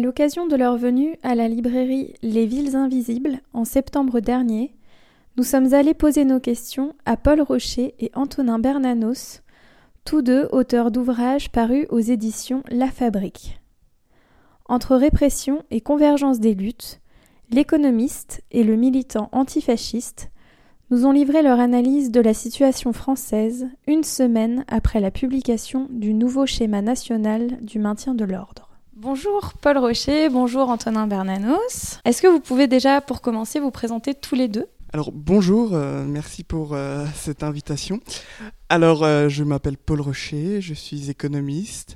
L'occasion de leur venue à la librairie Les Villes Invisibles en septembre dernier, nous sommes allés poser nos questions à Paul Rocher et Antonin Bernanos, tous deux auteurs d'ouvrages parus aux éditions La Fabrique. Entre répression et convergence des luttes, l'économiste et le militant antifasciste nous ont livré leur analyse de la situation française une semaine après la publication du nouveau schéma national du maintien de l'ordre. Bonjour Paul Rocher, bonjour Antonin Bernanos. Est-ce que vous pouvez déjà, pour commencer, vous présenter tous les deux? Alors bonjour, euh, merci pour euh, cette invitation. Alors euh, je m'appelle Paul Rocher, je suis économiste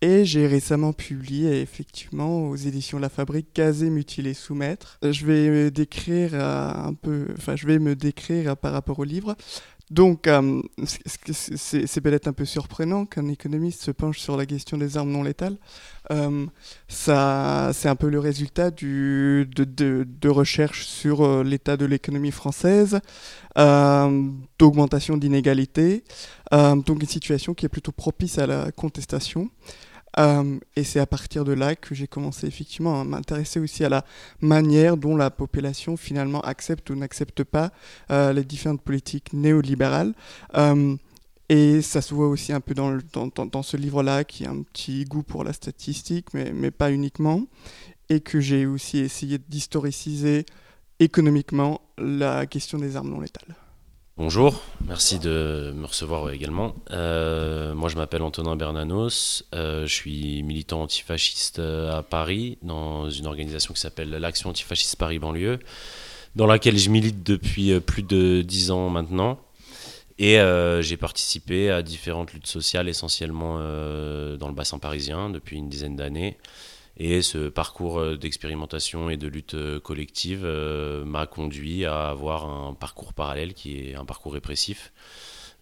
et j'ai récemment publié effectivement aux éditions La Fabrique Caser, mutiler, soumettre. Je vais décrire un peu, enfin je vais me décrire par rapport au livre. Donc, c'est peut-être un peu surprenant qu'un économiste se penche sur la question des armes non létales. Euh, c'est un peu le résultat de, recherches sur euh, l'état de l'économie française, euh, d'augmentation d'inégalités, donc une situation qui est plutôt propice à la contestation. Et c'est à partir de là que j'ai commencé effectivement à m'intéresser aussi à la manière dont la population finalement accepte ou n'accepte pas les différentes politiques néolibérales. Et ça se voit aussi un peu dans, dans, dans, ce livre-là, qui a un petit goût pour la statistique, mais, mais pas uniquement, et que j'ai aussi essayé d'historiciser économiquement la question des armes non létales. Bonjour, merci de me recevoir également. Euh, moi, je m'appelle Antonin Bernanos, euh, je suis militant antifasciste euh, à Paris, dans une organisation qui s'appelle l'Action antifasciste Paris banlieue, dans laquelle je milite depuis plus de dix ans maintenant. Et j'ai participé à différentes luttes sociales, essentiellement dans le bassin parisien, depuis une dizaine d'années. Et ce parcours euh, d'expérimentation et de lutte collective m'a conduit à avoir un parcours parallèle qui est un parcours répressif,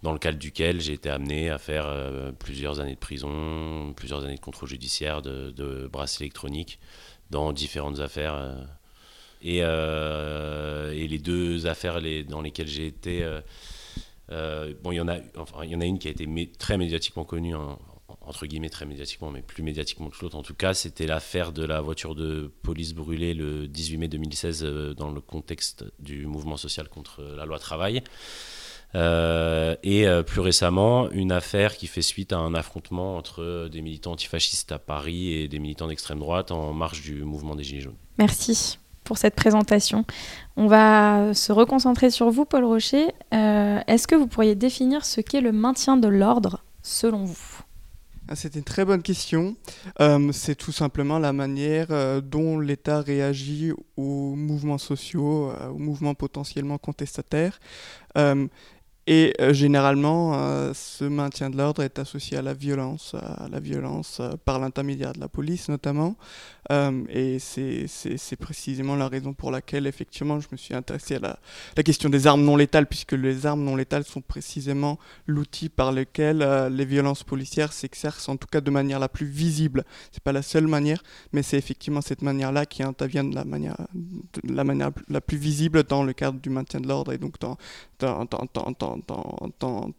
dans le cadre duquel j'ai été amené à faire plusieurs années de prison, plusieurs années de contrôle judiciaire, de, de bracelets électroniques, dans différentes affaires. Et, les deux affaires dans lesquelles j'ai été euh, bon, il y, en a, enfin, y en a une qui a été très médiatiquement connue, hein, entre guillemets très médiatiquement, mais plus médiatiquement que l'autre en tout cas, c'était l'affaire de la voiture de police brûlée le 18 mai 2016 euh, dans le contexte du mouvement social contre la loi travail. Euh, et plus récemment, une affaire qui fait suite à un affrontement entre des militants antifascistes à Paris et des militants d'extrême droite en marge du mouvement des Gilets jaunes. Merci pour cette présentation. On va se reconcentrer sur vous, Paul Rocher. Euh, est-ce que vous pourriez définir ce qu'est le maintien de l'ordre selon vous? Ah, c'est une très bonne question. Euh, c'est tout simplement la manière euh, dont l'État réagit aux mouvements sociaux, aux mouvements potentiellement contestataires. Et euh, généralement, euh, ce maintien de l'ordre est associé à la violence, à la violence euh, par l'intermédiaire de la police notamment. et c'est précisément la raison pour laquelle, effectivement, je me suis intéressé à la, question des armes non létales, puisque les armes non létales sont précisément l'outil par lequel les violences policières s'exercent, en tout cas de manière la plus visible. C'est pas la seule manière, mais c'est effectivement cette manière-là qui intervient de la manière, la manière la plus visible dans le cadre du maintien de l'ordre et donc dans, dans, dans dans,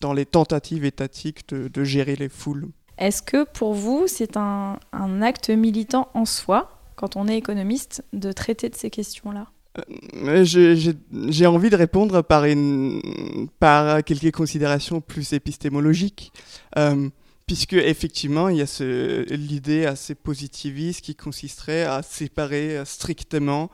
dans, les tentatives étatiques de, gérer les foules. Est-ce que pour vous, c'est un, acte militant en soi, quand on est économiste, de traiter de ces questions-là? Euh, j'ai envie de répondre par, une, par quelques considérations plus épistémologiques. Euh, puisque effectivement, il y a l'idée assez positiviste qui consisterait à séparer strictement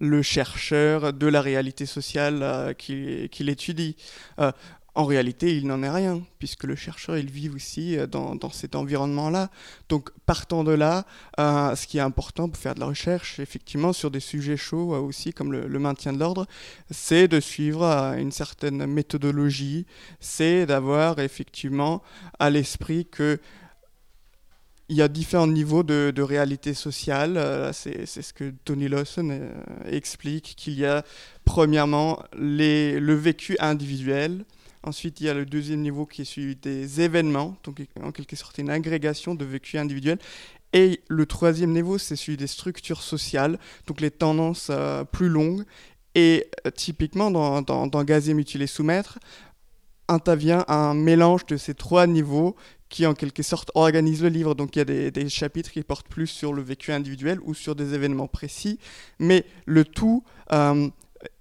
le chercheur de la réalité sociale euh, qu'il étudie. Euh, en réalité, il n'en est rien, puisque le chercheur, il vit aussi euh, dans, cet environnement-là. Donc, partant de là, ce qui est important pour faire de la recherche, effectivement, sur des sujets chauds aussi, comme le, le maintien de l'ordre, c'est de suivre une certaine méthodologie, c'est d'avoir effectivement à l'esprit que il y a différents niveaux de, réalité sociale. Euh, c'est ce que Tony Lawson euh, explique, qu'il y a premièrement le vécu individuel. Ensuite, il y a le deuxième niveau qui est celui des événements, donc en quelque sorte une agrégation de vécu individuel. Et le troisième niveau, c'est celui des structures sociales, donc les tendances euh, plus longues. Et typiquement, dans, dans, dans Mutiler, Soumettre, intervient un mélange de ces trois niveaux qui en quelque sorte organise le livre. Donc il y a des, chapitres qui portent plus sur le vécu individuel ou sur des événements précis, mais le tout euh,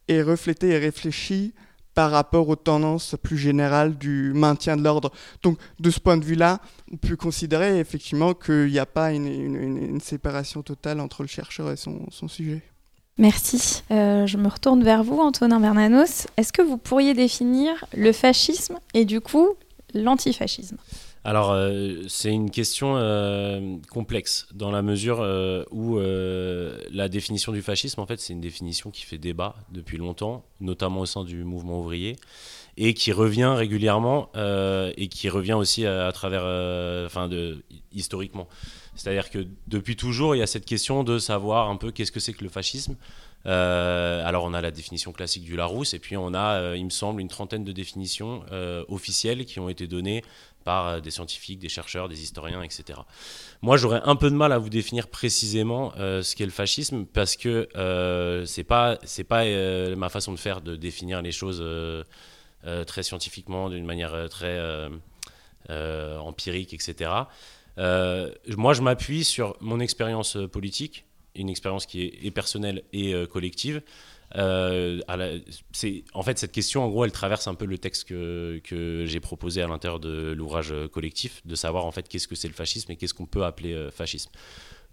est reflété et réfléchi par rapport aux tendances plus générales du maintien de l'ordre. Donc de ce point de vue-là, on peut considérer effectivement qu'il n'y a pas une, séparation totale entre le chercheur et son, sujet. Merci. Euh, je me retourne vers vous, Antonin Bernanos. Est-ce que vous pourriez définir le fascisme et du coup l'antifascisme? Alors, euh, c'est une question euh, complexe, dans la mesure euh, où la définition du fascisme, en fait, c'est une définition qui fait débat depuis longtemps, notamment au sein du mouvement ouvrier, et qui revient régulièrement, et qui revient aussi à, travers, enfin, historiquement. C'est-à-dire que depuis toujours, il y a cette question de savoir un peu qu'est-ce que c'est que le fascisme. alors on a la définition classique du Larousse et puis on a, il me semble, une trentaine de définitions officielles qui ont été données par euh, des scientifiques, des chercheurs, des historiens, etc. Moi, j'aurais un peu de mal à vous définir précisément euh, ce qu'est le fascisme parce que euh, c'est pas c'est pas euh, ma façon de faire de définir les choses très scientifiquement, d'une manière très empirique, etc. moi, je m'appuie sur mon expérience politique, une expérience qui est, est personnelle et collective. Euh, en fait, cette question, en gros, elle traverse un peu le texte que, j'ai proposé à l'intérieur de l'ouvrage collectif, de savoir en fait qu'est-ce que c'est le fascisme et qu'est-ce qu'on peut appeler euh, fascisme.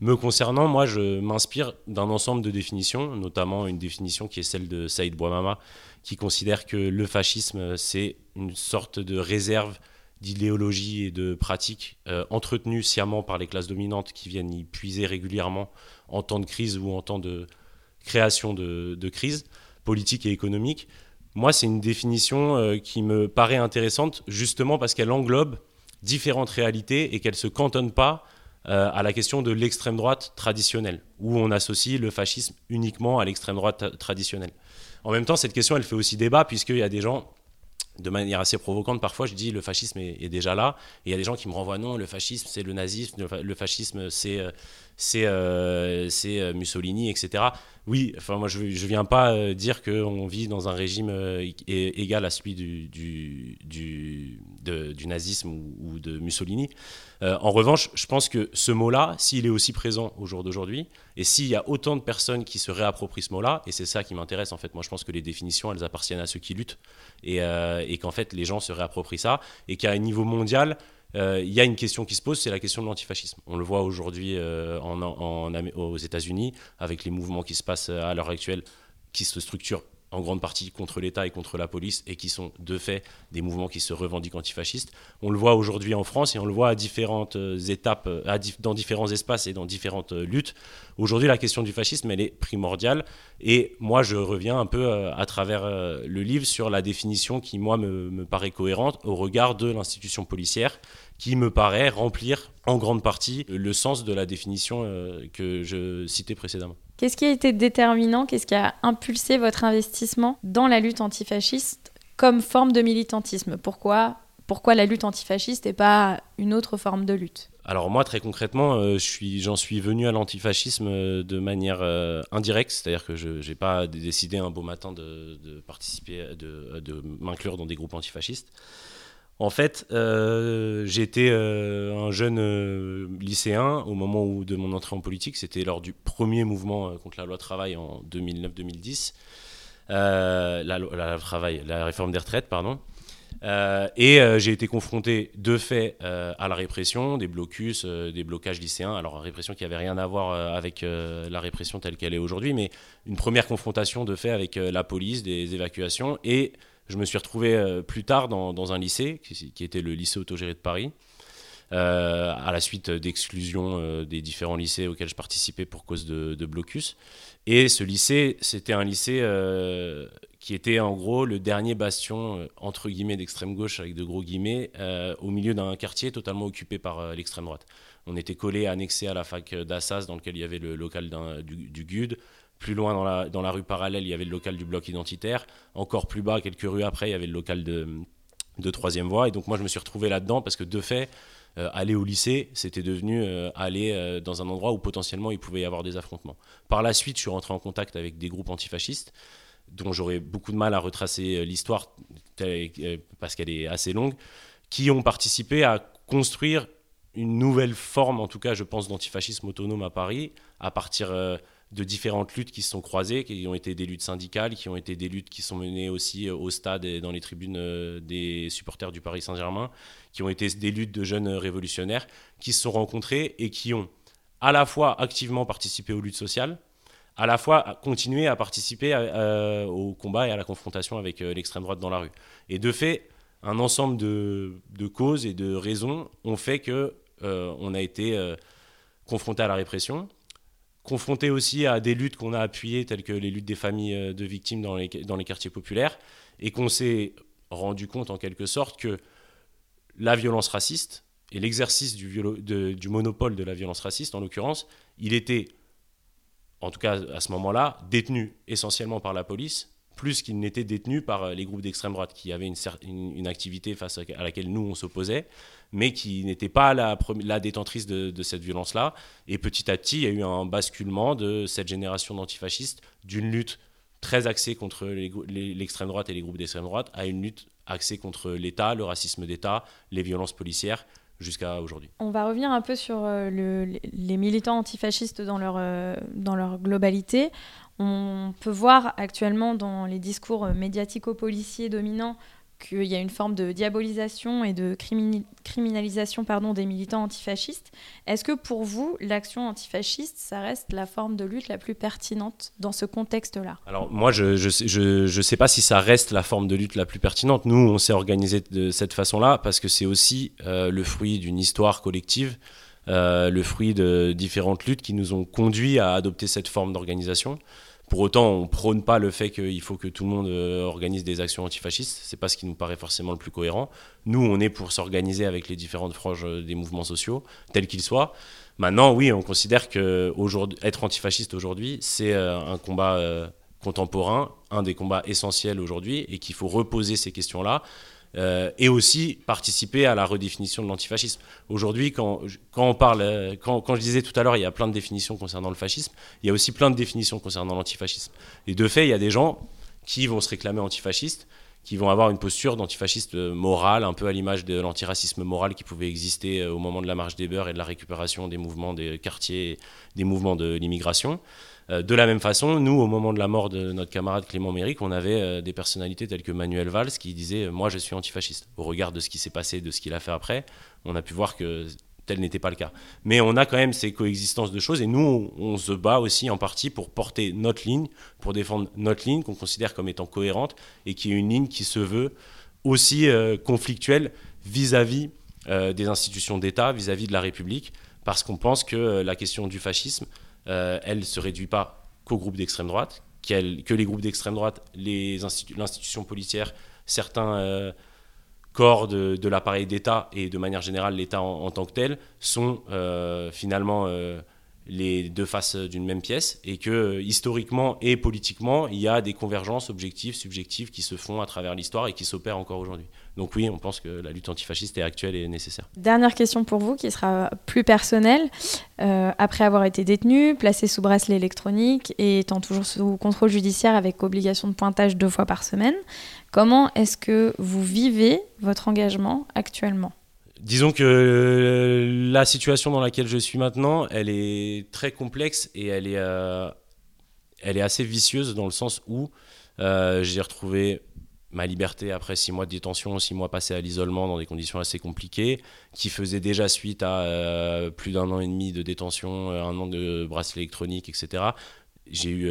Me concernant, moi, je m'inspire d'un ensemble de définitions, notamment une définition qui est celle de Saïd Bouamama, qui considère que le fascisme, c'est une sorte de réserve d'idéologie et de pratiques euh, entretenues sciemment par les classes dominantes qui viennent y puiser régulièrement en temps de crise ou en temps de, création de, de crise politique et économique. Moi, c'est une définition euh, qui me paraît intéressante justement parce qu'elle englobe différentes réalités et qu'elle ne se cantonne pas euh, à la question de l'extrême droite traditionnelle, où on associe le fascisme uniquement à l'extrême droite traditionnelle. En même temps, cette question, elle fait aussi débat, puisqu'il y a des gens de manière assez provocante, parfois, je dis le fascisme est, déjà là. Et il y a des gens qui me renvoient non, le fascisme, c'est le nazisme, le, fascisme, c'est euh, c'est euh, euh, Mussolini, etc. Oui, enfin, moi, je ne viens pas dire qu'on vit dans un régime égal à celui du, nazisme ou, de Mussolini. en revanche, je pense que ce mot-là, s'il est aussi présent au jour d'aujourd'hui, et s'il y a autant de personnes qui se réapproprient ce mot-là, et c'est ça qui m'intéresse, en fait, moi, je pense que les définitions, elles appartiennent à ceux qui luttent et, euh, et qu'en fait les gens se réapproprient ça et qu'à un niveau mondial, euh, il y a une question qui se pose, c'est la question de l'antifascisme. On le voit aujourd'hui euh, aux États-Unis avec les mouvements qui se passent à l'heure actuelle, qui se structurent en grande partie contre l'État et contre la police, et qui sont de fait des mouvements qui se revendiquent antifascistes. On le voit aujourd'hui en France et on le voit à différentes euh, étapes, euh, dans différents espaces et dans différentes euh, luttes. Aujourd'hui, la question du fascisme, elle est primordiale. Et moi, je reviens un peu à travers le livre sur la définition qui, moi, me paraît cohérente au regard de l'institution policière qui me paraît remplir en grande partie le sens de la définition que je citais précédemment. Qu'est-ce qui a été déterminant Qu'est-ce qui a impulsé votre investissement dans la lutte antifasciste comme forme de militantisme? Pourquoi, pourquoi la lutte antifasciste et pas une autre forme de lutte? Alors moi très concrètement, euh, j'en suis, venu à l'antifascisme euh, de manière euh, indirecte, c'est-à-dire que je n'ai pas décidé un beau matin de, participer, de m'inclure dans des groupes antifascistes. En fait, euh, j'étais euh, un jeune euh, lycéen au moment de mon entrée en politique. C'était lors du premier mouvement contre la loi travail en 2009-2010. La, la, travail, la réforme des retraites, pardon. et j'ai été confronté de fait à la répression, des blocus, des blocages lycéens. Alors, répression qui n'avait rien à voir avec la répression telle qu'elle est aujourd'hui, mais une première confrontation de fait avec la police, des évacuations et je me suis retrouvé euh, plus tard dans, un lycée, qui, était le lycée autogéré de Paris, euh, à la suite d'exclusion euh, des différents lycées auxquels je participais pour cause de, blocus. Et ce lycée, c'était un lycée qui était en gros le dernier bastion, entre guillemets, d'extrême gauche, avec de gros guillemets, au milieu d'un quartier totalement occupé par l'extrême droite. On était collé, annexé à la fac d'Assas, dans lequel il y avait le local du, du GUD. Plus loin dans la, rue parallèle, il y avait le local du bloc identitaire. Encore plus bas, quelques rues après, il y avait le local de, de troisième voie. Et donc moi, je me suis retrouvé là-dedans parce que de fait, euh, aller au lycée, c'était devenu euh, aller euh, dans un endroit où potentiellement il pouvait y avoir des affrontements. Par la suite, je suis rentré en contact avec des groupes antifascistes. dont j'aurais beaucoup de mal à retracer l'histoire parce qu'elle est assez longue, qui ont participé à construire une nouvelle forme, en tout cas, je pense, d'antifascisme autonome à Paris, à partir de différentes luttes qui se sont croisées, qui ont été des luttes syndicales, qui ont été des luttes qui sont menées aussi euh, au stade et dans les tribunes euh, des supporters du Paris Saint-Germain, qui ont été des luttes de jeunes révolutionnaires qui se sont rencontrés et qui ont à la fois activement participé aux luttes sociales, à la fois continué à participer euh, au combat et à la confrontation avec l'extrême droite dans la rue. Et de fait, un ensemble de, causes et de raisons ont fait que on a été confronté à la répression, confronté aussi à des luttes qu'on a appuyées, telles que les luttes des familles euh, de victimes dans les, quartiers populaires, et qu'on s'est rendu compte en quelque sorte que la violence raciste et l'exercice du monopole de la violence raciste, en l'occurrence, il était, en tout cas à ce moment-là, détenu essentiellement par la police, plus qu'il n'était détenu par euh, les groupes d'extrême droite qui avaient une, une, activité face à laquelle nous on s'opposait, mais qui n'était pas la, la détentrice de, cette violence-là. Et petit à petit, il y a eu un basculement de cette génération d'antifascistes d'une lutte très axée contre l'extrême droite et les groupes d'extrême droite à une lutte axée contre l'État, le racisme d'État, les violences policières jusqu'à aujourd'hui. On va revenir un peu sur euh, les militants antifascistes dans leur, euh, dans leur globalité. On peut voir actuellement dans les discours médiatico-policiers dominants qu'il y a une forme de diabolisation et de criminalisation pardon, des militants antifascistes. Est-ce que pour vous, l'action antifasciste, ça reste la forme de lutte la plus pertinente dans ce contexte-là? Alors moi, je ne je, je, sais pas si ça reste la forme de lutte la plus pertinente. Nous, on s'est organisé de cette façon-là parce que c'est aussi euh, le fruit d'une histoire collective. Euh, le fruit de différentes luttes qui nous ont conduits à adopter cette forme d'organisation. Pour autant, on prône pas le fait qu'il faut que tout le monde euh, organise des actions antifascistes. C'est pas ce qui nous paraît forcément le plus cohérent. Nous, on est pour s'organiser avec les différentes franges euh, des mouvements sociaux, tels qu'ils soient. Maintenant, oui, on considère que être antifasciste aujourd'hui, c'est un combat contemporain, un des combats essentiels aujourd'hui, et qu'il faut reposer ces questions-là euh, et aussi participer à la redéfinition de l'antifascisme. Aujourd'hui, quand, quand, on parle, euh, quand, quand, je disais tout à l'heure, il y a plein de définitions concernant le fascisme, il y a aussi plein de définitions concernant l'antifascisme. Et de fait, il y a des gens qui vont se réclamer antifascistes, qui vont avoir une posture d'antifasciste moral, un peu à l'image de l'antiracisme moral qui pouvait exister euh, au moment de la marche des beurs et de la récupération des mouvements des quartiers, des mouvements de l'immigration. Euh, de la même façon, nous, au moment de la mort de notre camarade Clément Méric, on avait euh, des personnalités telles que Manuel Valls qui disait Moi, je suis antifasciste. Au regard de ce qui s'est passé, de ce qu'il a fait après, on a pu voir que tel n'était pas le cas. Mais on a quand même ces coexistences de choses et nous, on, se bat aussi en partie pour porter notre ligne, pour défendre notre ligne qu'on considère comme étant cohérente et qui est une ligne qui se veut aussi euh, conflictuelle vis-à-vis des institutions d'État, vis-à-vis de la République, parce qu'on pense que la question du fascisme, euh, elle ne se réduit pas qu'aux groupes d'extrême droite, que les groupes d'extrême droite, l'institution policière, certains euh, corps de, l'appareil d'État et de manière générale l'État en, tant que tel sont euh, finalement les deux faces d'une même pièce et que historiquement et politiquement, il y a des convergences objectives, subjectives qui se font à travers l'histoire et qui s'opèrent encore aujourd'hui. Donc oui, on pense que la lutte antifasciste est actuelle et nécessaire. Dernière question pour vous qui sera plus personnelle. Euh, après avoir été détenu, placé sous bracelet électronique et étant toujours sous contrôle judiciaire avec obligation de pointage deux fois par semaine, comment est-ce que vous vivez votre engagement actuellement? Disons que euh, la situation dans laquelle je suis maintenant, elle est très complexe et elle est, euh, elle est assez vicieuse dans le sens où euh, j'ai retrouvé ma liberté après six mois de détention, six mois passés à l'isolement dans des conditions assez compliquées, qui faisait déjà suite à plus d'un an et demi de détention, un an de bracelet électronique, etc. J'ai eu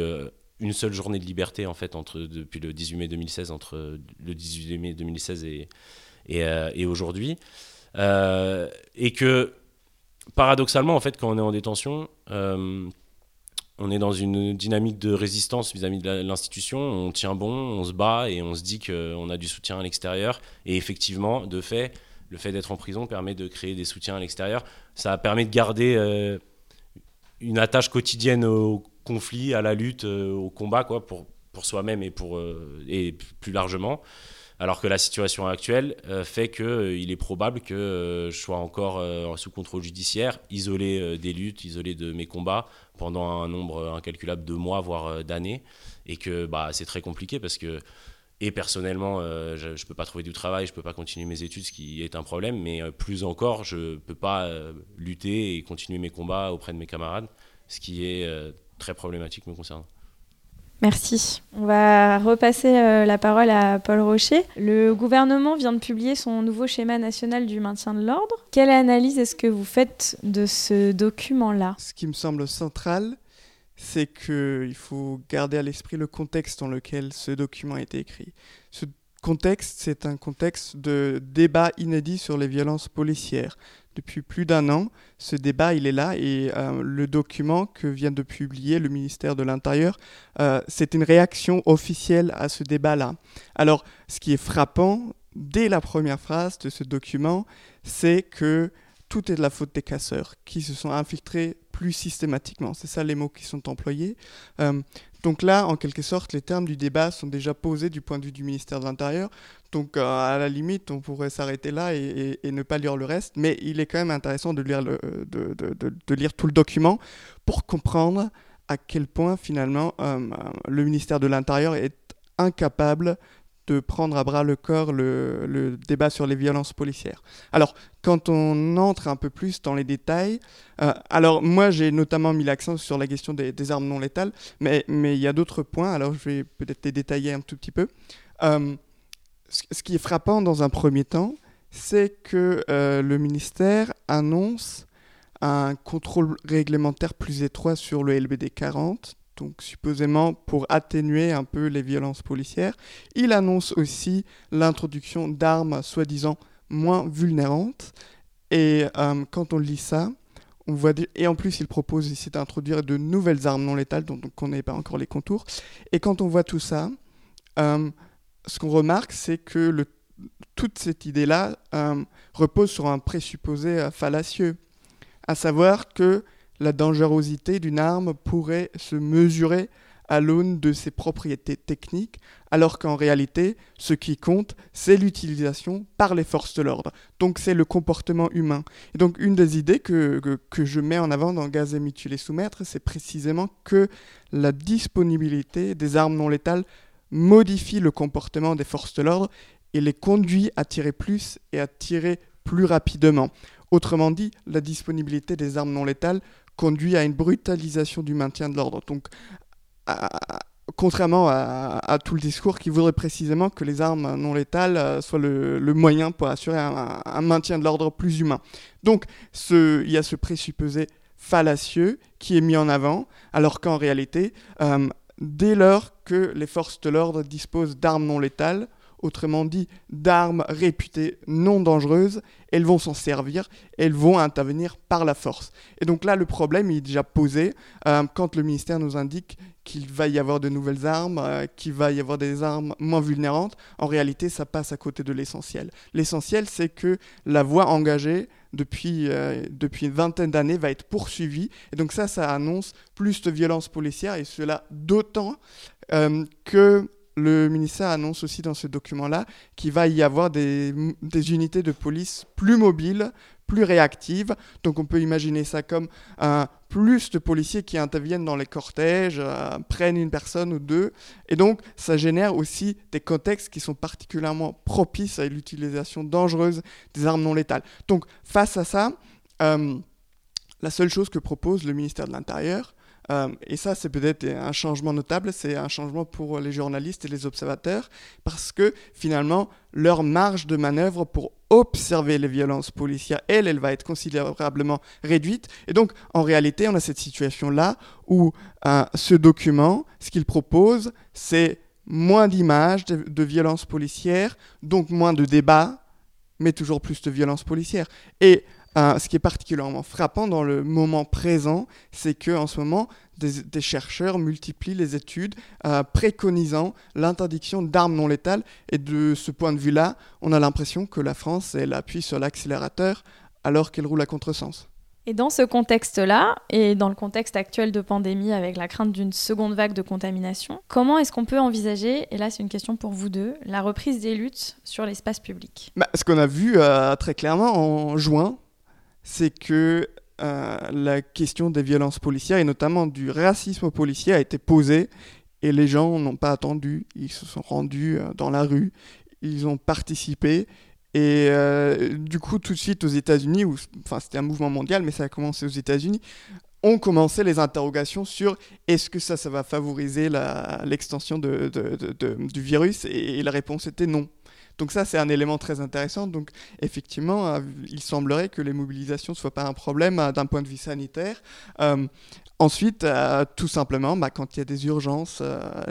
une seule journée de liberté en fait entre depuis le 18 mai 2016, entre le 18 mai 2016 et, et, et aujourd'hui. Euh, et que paradoxalement, en fait, quand on est en détention, euh, on est dans une dynamique de résistance vis-à-vis de l'institution, on tient bon, on se bat et on se dit qu'on a du soutien à l'extérieur. Et effectivement, de fait, le fait d'être en prison permet de créer des soutiens à l'extérieur. Ça permet de garder euh, une attache quotidienne au conflit, à la lutte, au combat, quoi, pour, pour soi-même et, pour, et plus largement. Alors que la situation actuelle fait qu'il est probable que je sois encore sous contrôle judiciaire, isolé des luttes, isolé de mes combats pendant un nombre incalculable de mois, voire d'années. Et que bah, c'est très compliqué parce que et personnellement, euh, je ne peux pas trouver du travail, je ne peux pas continuer mes études, ce qui est un problème. Mais euh, plus encore, je ne peux pas euh, lutter et continuer mes combats auprès de mes camarades, ce qui est très problématique me concernant. Merci. On va repasser la parole à Paul Rocher. Le gouvernement vient de publier son nouveau schéma national du maintien de l'ordre. Quelle analyse est-ce que vous faites de ce document-là? Ce qui me semble central, c'est qu'il faut garder à l'esprit le contexte dans lequel ce document a été écrit. Ce contexte, c'est un contexte de débat inédit sur les violences policières. Depuis plus d'un an, ce débat, il est là et euh, le document que vient de publier le ministère de l'Intérieur, euh, c'est une réaction officielle à ce débat-là. Alors, ce qui est frappant, dès la première phrase de ce document, c'est que tout est de la faute des casseurs qui se sont infiltrés plus systématiquement. C'est ça les mots qui sont employés. Euh, donc là, en quelque sorte, les termes du débat sont déjà posés du point de vue du ministère de l'Intérieur. Donc euh, à la limite, on pourrait s'arrêter là et, ne pas lire le reste. Mais il est quand même intéressant de lire, le, lire tout le document pour comprendre à quel point finalement euh, le ministère de l'Intérieur est incapable de prendre à bras le corps le, débat sur les violences policières. Alors, quand on entre un peu plus dans les détails, euh, alors moi j'ai notamment mis l'accent sur la question des, armes non létales, mais, il y a d'autres points, alors je vais peut-être les détailler un tout petit peu. Euh, ce, qui est frappant dans un premier temps, c'est que euh, le ministère annonce un contrôle réglementaire plus étroit sur le LBD 40, donc supposément pour atténuer un peu les violences policières. Il annonce aussi l'introduction d'armes soi-disant moins vulnérantes. Et euh, quand on lit ça, on voit et en plus il propose ici d'introduire de nouvelles armes non létales dont on ne connaît pas encore les contours. Et quand on voit tout ça, euh, ce qu'on remarque, c'est que toute cette idée-là euh, repose sur un présupposé fallacieux, à savoir que la dangerosité d'une arme pourrait se mesurer à l'aune de ses propriétés techniques, alors qu'en réalité, ce qui compte, c'est l'utilisation par les forces de l'ordre. Donc c'est le comportement humain. Et donc une des idées que, que, je mets en avant dans Gaz et mutilé soumettre, c'est précisément que la disponibilité des armes non létales modifie le comportement des forces de l'ordre et les conduit à tirer plus et à tirer plus rapidement. Autrement dit, la disponibilité des armes non létales conduit à une brutalisation du maintien de l'ordre. Donc, contrairement à, tout le discours qui voudrait précisément que les armes non létales euh, soient le, moyen pour assurer un, maintien de l'ordre plus humain. Donc, il y a ce présupposé fallacieux qui est mis en avant, alors qu'en réalité, euh, dès lors que les forces de l'ordre disposent d'armes non létales, autrement dit d'armes réputées non dangereuses, elles vont s'en servir, elles vont intervenir par la force. Et donc là, le problème est déjà posé euh, quand le ministère nous indique qu'il va y avoir de nouvelles armes, euh, qu'il va y avoir des armes moins vulnérantes. En réalité, ça passe à côté de l'essentiel. L'essentiel, c'est que la voie engagée depuis, euh, une vingtaine d'années va être poursuivie. Et donc ça, ça annonce plus de violence policière, et cela d'autant que le ministère annonce aussi dans ce document-là qu'il va y avoir des, unités de police plus mobiles, plus réactives. Donc on peut imaginer ça comme un plus de policiers qui interviennent dans les cortèges, euh, prennent une personne ou deux. Et donc ça génère aussi des contextes qui sont particulièrement propices à l'utilisation dangereuse des armes non létales. Donc face à ça, euh, la seule chose que propose le ministère de l'Intérieur, euh, et ça, c'est peut-être un changement notable, c'est un changement pour les journalistes et les observateurs, parce que finalement, leur marge de manœuvre pour observer les violences policières, elle, elle va être considérablement réduite. Et donc, en réalité, on a cette situation-là où euh, ce document, ce qu'il propose, c'est moins d'images de, de violences policières, donc moins de débats, mais toujours plus de violences policières. Et euh, ce qui est particulièrement frappant dans le moment présent, c'est que en ce moment, des, chercheurs multiplient les études euh, préconisant l'interdiction d'armes non létales. Et de ce point de vue-là, on a l'impression que la France, elle appuie sur l'accélérateur alors qu'elle roule à contresens. Et dans ce contexte-là, et dans le contexte actuel de pandémie avec la crainte d'une seconde vague de contamination, comment est-ce qu'on peut envisager, et là c'est une question pour vous deux, la reprise des luttes sur l'espace public? Bah, Ce qu'on a vu euh, très clairement en juin, c'est que euh, la question des violences policières et notamment du racisme policier a été posée et les gens n'ont pas attendu, ils se sont rendus euh, dans la rue, ils ont participé et euh, du coup, tout de suite aux États-Unis, enfin c'était un mouvement mondial, mais ça a commencé aux États-Unis, ont commencé les interrogations sur est-ce que ça, ça va favoriser l'extension du virus et, la réponse était non. Donc ça, c'est un élément très intéressant. Donc effectivement, euh, il semblerait que les mobilisations ne soient pas un problème euh, d'un point de vue sanitaire. Ensuite, euh, tout simplement, bah, quand il y a des urgences,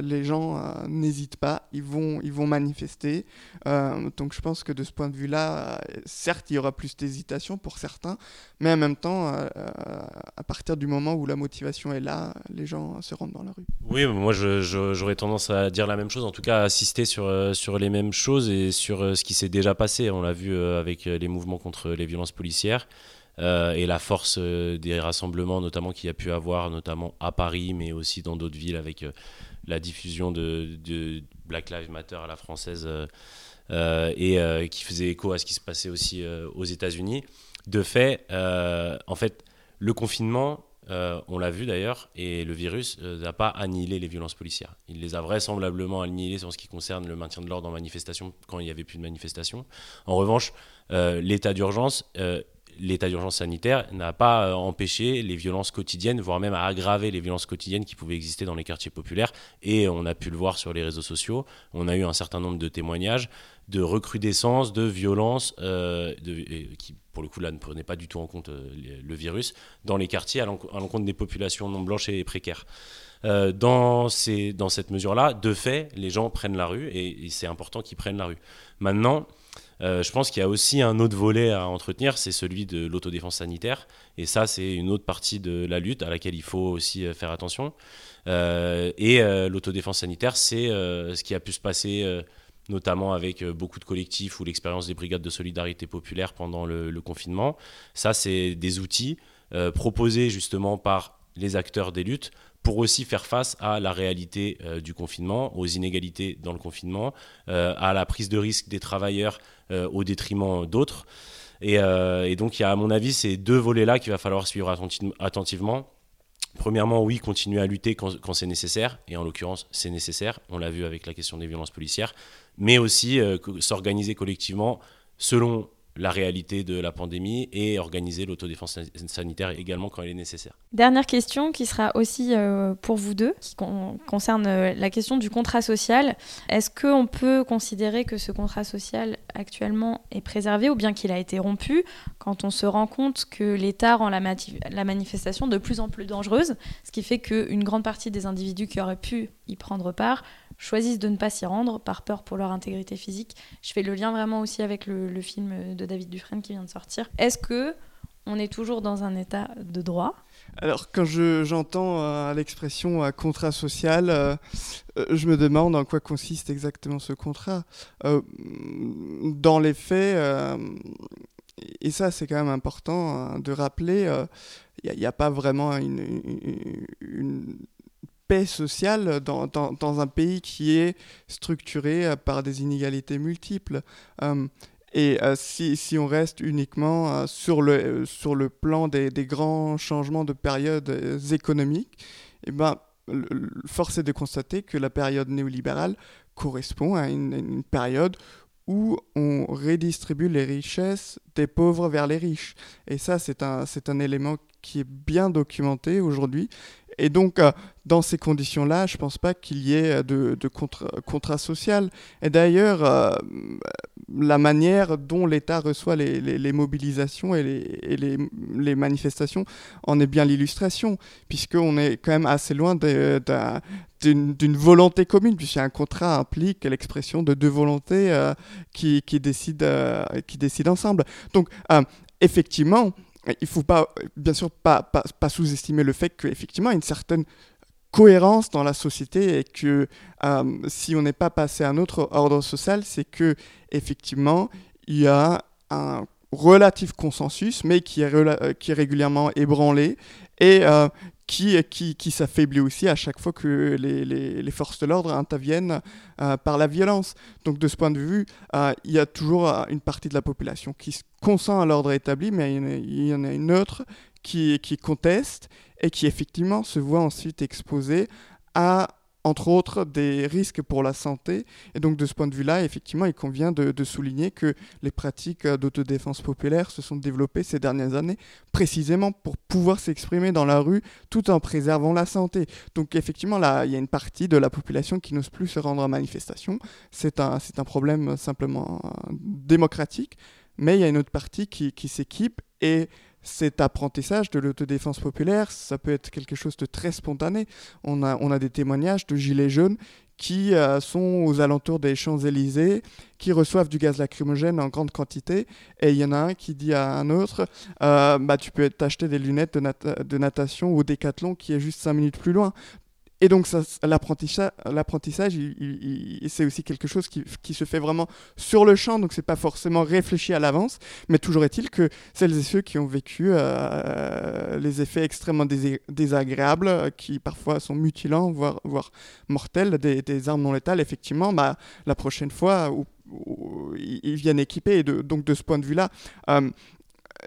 les gens n'hésitent pas, ils vont, ils vont manifester. donc je pense que de ce point de vue-là, certes, il y aura plus d'hésitation pour certains, mais en même temps, à partir du moment où la motivation est là, les gens se rendent dans la rue. Oui, moi j'aurais tendance à dire la même chose, en tout cas à assister sur, sur les mêmes choses et ce qui s'est déjà passé. On l'a vu avec les mouvements contre les violences policières. Euh, et la force euh, des rassemblements, notamment qu'il y a pu avoir, notamment à Paris, mais aussi dans d'autres villes, avec euh, la diffusion de, Black Lives Matter à la française, et qui faisait écho à ce qui se passait aussi aux États-Unis. De fait, en fait, le confinement, on l'a vu d'ailleurs, et le virus n'a pas annihilé les violences policières. Il les a vraisemblablement annihilées en ce qui concerne le maintien de l'ordre en manifestation quand il n'y avait plus de manifestation. En revanche, l'état d'urgence l'état d'urgence sanitaire n'a pas euh, empêché les violences quotidiennes, voire même à aggraver les violences quotidiennes qui pouvaient exister dans les quartiers populaires. Et on a pu le voir sur les réseaux sociaux. On a eu un certain nombre de témoignages de recrudescence, de violence, euh, qui pour le coup là ne prenait pas du tout en compte euh, le virus, dans les quartiers à l'encontre des populations non blanches et précaires. dans, cette mesure-là, de fait, les gens prennent la rue et c'est important qu'ils prennent la rue. Maintenant, euh, je pense qu'il y a aussi un autre volet à entretenir, c'est celui de l'autodéfense sanitaire. Et ça, c'est une autre partie de la lutte à laquelle il faut aussi euh, faire attention. Euh, et l'autodéfense sanitaire, c'est ce qui a pu se passer notamment avec beaucoup de collectifs ou l'expérience des brigades de solidarité populaire pendant le, le confinement. Ça, c'est des outils proposés justement par les acteurs des luttes pour aussi faire face à la réalité euh, du confinement, aux inégalités dans le confinement, euh, à la prise de risque des travailleurs euh, au détriment d'autres. Et, donc, il y a, à mon avis, ces deux volets-là qu'il va falloir suivre attentivement. Premièrement, oui, continuer à lutter quand, quand c'est nécessaire, et en l'occurrence, c'est nécessaire, on l'a vu avec la question des violences policières, mais aussi s'organiser collectivement selon la réalité de la pandémie et organiser l'autodéfense sanitaire également quand elle est nécessaire. Dernière question qui sera aussi euh, pour vous deux, qui concerne euh, la question du contrat social. Est-ce qu'on peut considérer que ce contrat social actuellement est préservé ou bien qu'il a été rompu quand on se rend compte que l'État rend la, la manifestation de plus en plus dangereuse, ce qui fait qu'une grande partie des individus qui auraient pu y prendre part choisissent de ne pas s'y rendre par peur pour leur intégrité physique. Je fais le lien vraiment aussi avec le, film de David Dufresne qui vient de sortir. Est-ce que on est toujours dans un état de droit? Alors, quand j'entends euh, l'expression euh, contrat social, euh, je me demande en quoi consiste exactement ce contrat. dans les faits, et ça c'est quand même important de rappeler, il n'y a, pas vraiment une, paix sociale dans, un pays qui est structuré euh, par des inégalités multiples. Euh, et euh, si, si, on reste uniquement sur, le, sur le plan des, des, grands changements de période économiques, eh ben, force est de constater que la période néolibérale correspond à une, une période où on redistribue les richesses des pauvres vers les riches. Et ça, c'est un, c'est un élément qui est bien documenté aujourd'hui et donc, euh, dans ces conditions-là, je ne pense pas qu'il y ait de, de contrat, social. Et d'ailleurs, euh, la manière dont l'État reçoit les, mobilisations et, les, manifestations en est bien l'illustration, puisqu'on est quand même assez loin d'une volonté commune, puisqu'un contrat implique l'expression de deux volontés euh, qui décident ensemble. Donc, effectivement, il faut pas, bien sûr, pas, sous-estimer le fait qu'effectivement, il y a une certaine cohérence dans la société et que euh, si on n'est pas passé à un autre ordre social, c'est que effectivement, il y a un relatif consensus, mais qui est, est régulièrement ébranlé et qui, qui, qui s'affaiblit aussi à chaque fois que les, les, forces de l'ordre interviennent par la violence. Donc de ce point de vue, il y a toujours une partie de la population qui consent à l'ordre établi, mais il y en a une autre qui, qui conteste et qui effectivement se voit ensuite exposée à entre autres des risques pour la santé. Et donc de ce point de vue-là, effectivement, il convient de, souligner que les pratiques d'autodéfense populaire se sont développées ces dernières années précisément pour pouvoir s'exprimer dans la rue tout en préservant la santé. Donc effectivement, là, il y a une partie de la population qui n'ose plus se rendre en manifestation. C'est un, un problème simplement démocratique. Mais il y a une autre partie qui, qui s'équipe et cet apprentissage de l'autodéfense populaire, ça peut être quelque chose de très spontané. On a, des témoignages de gilets jaunes qui euh, sont aux alentours des Champs-Élysées, qui reçoivent du gaz lacrymogène en grande quantité. Et il y en a un qui dit à un autre euh, bah, Tu peux t'acheter des lunettes de, de, natation au décathlon qui est juste 5 minutes plus loin. Et donc l'apprentissage, c'est aussi quelque chose qui, se fait vraiment sur le champ, donc c'est pas forcément réfléchi à l'avance, mais toujours est-il que celles et ceux qui ont vécu euh, les effets extrêmement désagréables, qui parfois sont mutilants, voire, mortels, des, armes non létales, effectivement, bah, la prochaine fois, ils viennent équipés, et donc de ce point de vue-là, euh,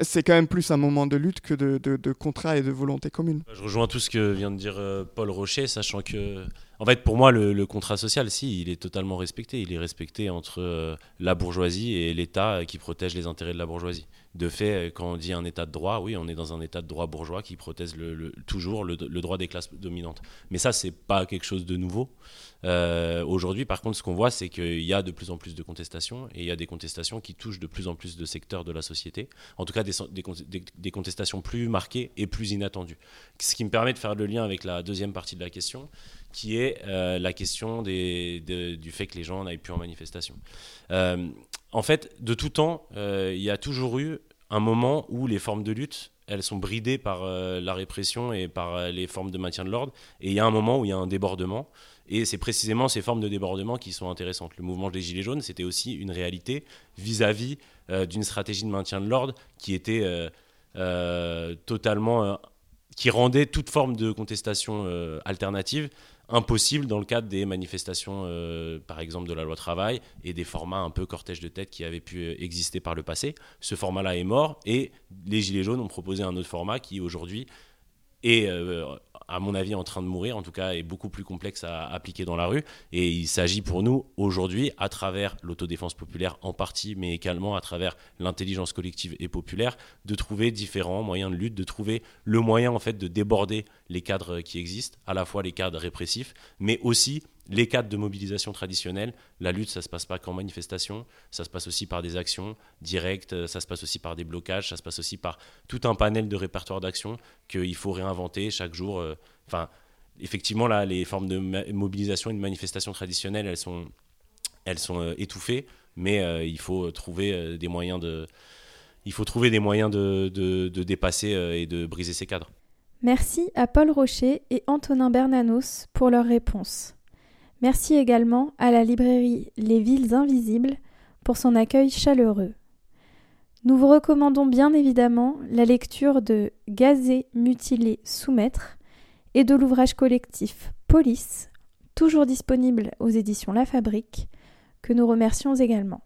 c'est quand même plus un moment de lutte que de, contrat et de volonté commune. Je rejoins tout ce que vient de dire euh, Paul Rocher, sachant que, en fait, pour moi, le, contrat social, si, il est totalement respecté. Il est respecté entre euh, la bourgeoisie et l'État qui protège les intérêts de la bourgeoisie. De fait, quand on dit un État de droit, oui, on est dans un État de droit bourgeois qui protège toujours le, droit des classes dominantes. Mais ça, c'est pas quelque chose de nouveau. Euh, aujourd'hui, par contre, ce qu'on voit, c'est qu'il y a de plus en plus de contestations et il y a des contestations qui touchent de plus en plus de secteurs de la société. En tout cas, des, contestations plus marquées et plus inattendues. Ce qui me permet de faire le lien avec la deuxième partie de la question, qui est euh, la question du fait que les gens n'aillent plus en manifestation. Euh, en fait, de tout temps, il y a toujours eu un moment où les formes de lutte elles sont bridées par la répression et par les formes de maintien de l'ordre. Et il y a un moment où il y a un débordement. Et c'est précisément ces formes de débordement qui sont intéressantes. Le mouvement des Gilets jaunes, c'était aussi une réalité vis-à-vis euh, d'une stratégie de maintien de l'ordre qui était euh, euh, totalement. qui rendait toute forme de contestation alternative impossible dans le cadre des manifestations, par exemple, de la loi travail et des formats un peu cortège de tête qui avaient pu exister par le passé. Ce format-là est mort et les Gilets jaunes ont proposé un autre format qui aujourd'hui est à mon avis, en train de mourir, en tout cas, est beaucoup plus complexe à appliquer dans la rue. Et il s'agit pour nous, aujourd'hui, à travers l'autodéfense populaire en partie, mais également à travers l'intelligence collective et populaire, de trouver différents moyens de lutte, de trouver le moyen, en fait, de déborder les cadres qui existent, à la fois les cadres répressifs, mais aussi les cadres de mobilisation traditionnelle, la lutte, ça ne se passe pas qu'en manifestation, ça se passe aussi par des actions directes, ça se passe aussi par des blocages, ça se passe aussi par tout un panel de répertoires d'actions qu'il faut réinventer chaque jour. Euh, enfin, effectivement, là, les formes de mobilisation et de manifestation traditionnelles, elles sont, elles sont euh, étouffées, mais euh, il faut trouver des moyens de, il faut trouver des moyens de, de dépasser et de briser ces cadres. Merci à Paul Rocher et Antonin Bernanos pour leurs réponses. Merci également à la librairie Les Villes Invisibles pour son accueil chaleureux. Nous vous recommandons bien évidemment la lecture de Gazé, mutilé, soumettre et de l'ouvrage collectif Police, toujours disponible aux éditions La Fabrique, que nous remercions également.